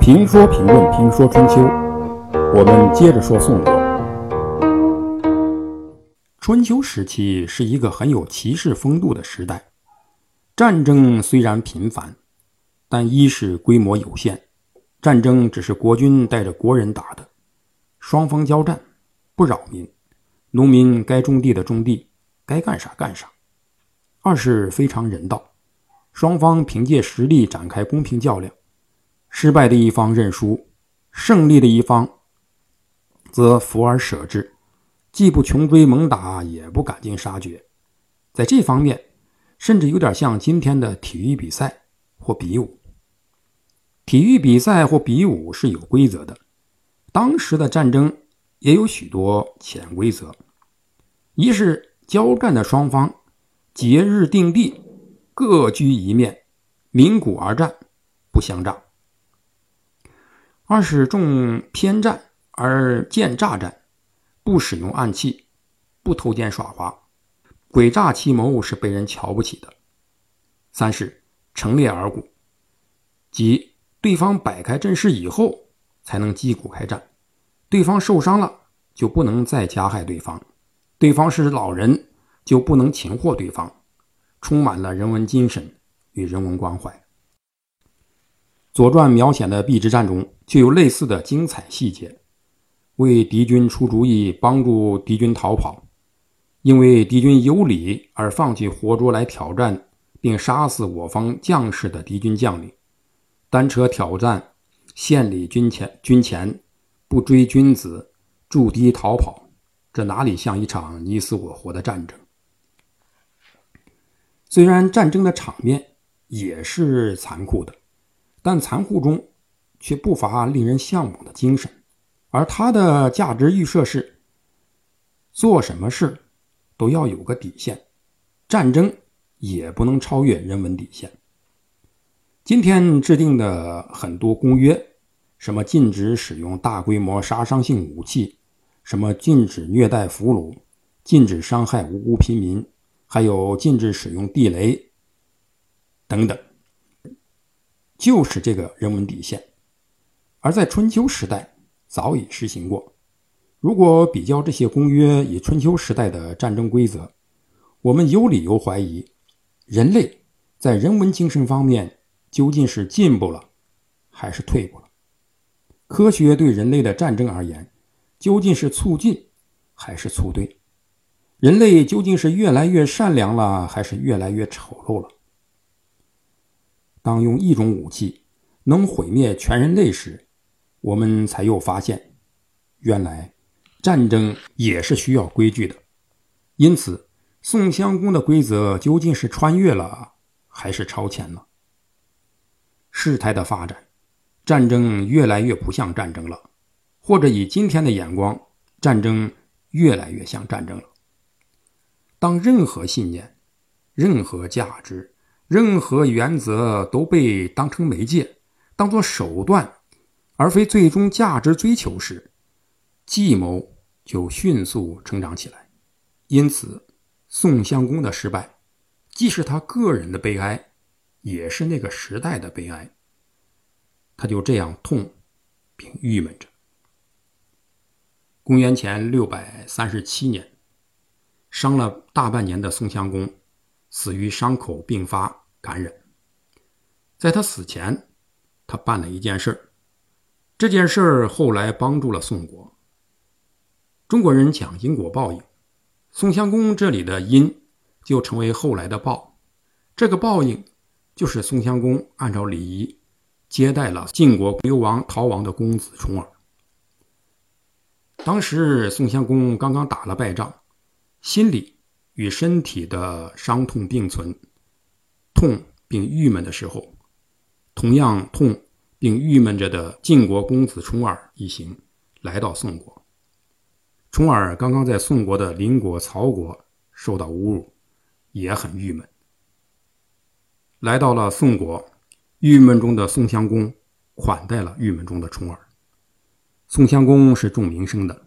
评说评论评说春秋，我们接着说宋国。春秋时期是一个很有骑士风度的时代，战争虽然频繁，但一是规模有限，战争只是国君带着国人打的，双方交战不扰民，农民该种地的种地，该干啥干啥；二是非常人道，双方凭借实力展开公平较量，失败的一方认输，胜利的一方则福而舍之。既不穷追猛打，也不赶尽杀绝，在这方面，甚至有点像今天的体育比赛或比武。体育比赛或比武是有规则的，当时的战争也有许多潜规则：一是交战的双方节日定地，各居一面，鸣鼓而战，不相仗；二是重偏战而见诈战。不使用暗器，不偷奸耍滑，诡诈奇谋是被人瞧不起的。三是成列而鼓，即对方摆开阵势以后才能击鼓开战，对方受伤了就不能再加害对方，对方是老人就不能擒获对方，充满了人文精神与人文关怀。《左传》描写的邲之战中就有类似的精彩细节。为敌军出主意，帮助敌军逃跑，因为敌军有理而放弃活捉来挑战并杀死我方将士的敌军将领，单车挑战，献礼军前，军前不追君子，驻敌逃跑，这哪里像一场你死我活的战争？虽然战争的场面也是残酷的，但残酷中却不乏令人向往的精神。而他的价值预设是：做什么事都要有个底线，战争也不能超越人文底线。今天制定的很多公约，什么禁止使用大规模杀伤性武器，什么禁止虐待俘虏，禁止伤害无辜平民，还有禁止使用地雷等等，就是这个人文底线。而在春秋时代，早已实行过。如果比较这些公约与春秋时代的战争规则，我们有理由怀疑，人类在人文精神方面究竟是进步了，还是退步了？科学对人类的战争而言，究竟是促进还是促退？人类究竟是越来越善良了，还是越来越丑陋了？当用一种武器能毁灭全人类时，我们才又发现，原来战争也是需要规矩的。因此，宋襄公的规则究竟是穿越了，还是超前了？事态的发展，战争越来越不像战争了，或者以今天的眼光，战争越来越像战争了。当任何信念、任何价值、任何原则都被当成媒介，当做手段。而非最终价值追求时，计谋就迅速成长起来。因此，宋襄公的失败，既是他个人的悲哀，也是那个时代的悲哀。他就这样痛，并郁闷着。公元前六百三十七年，伤了大半年的宋襄公，死于伤口并发感染。在他死前，他办了一件事儿。这件事儿后来帮助了宋国。中国人讲因果报应，宋襄公这里的因就成为后来的报。这个报应就是宋襄公按照礼仪接待了晋国流亡逃亡的公子重耳。当时宋襄公刚刚打了败仗，心里与身体的伤痛并存，痛并郁闷的时候，同样痛。并郁闷着的晋国公子重耳一行来到宋国。重耳刚刚在宋国的邻国曹国受到侮辱，也很郁闷。来到了宋国，郁闷中的宋襄公款待了郁闷中的重耳。宋襄公是重名声的，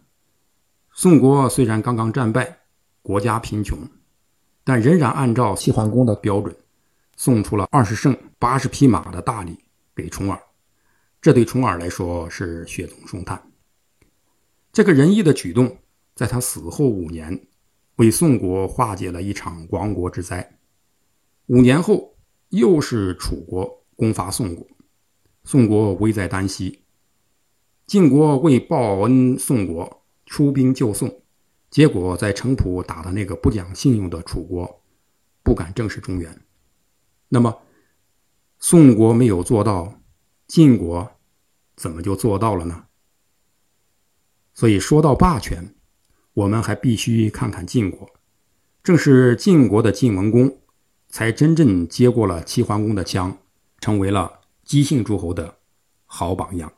宋国虽然刚刚战败，国家贫穷，但仍然按照齐桓公的标准，送出了二十乘八十匹马的大礼给重耳。这对重耳来说是雪中送炭。这个仁义的举动，在他死后五年，为宋国化解了一场亡国之灾。五年后，又是楚国攻伐宋国，宋国危在旦夕。晋国为报恩，宋国出兵救宋，结果在城濮打的那个不讲信用的楚国，不敢正视中原。那么，宋国没有做到，晋国怎么就做到了呢？所以说到霸权，我们还必须看看晋国。正是晋国的晋文公，才真正接过了齐桓公的枪，成为了姬姓诸侯的好榜样。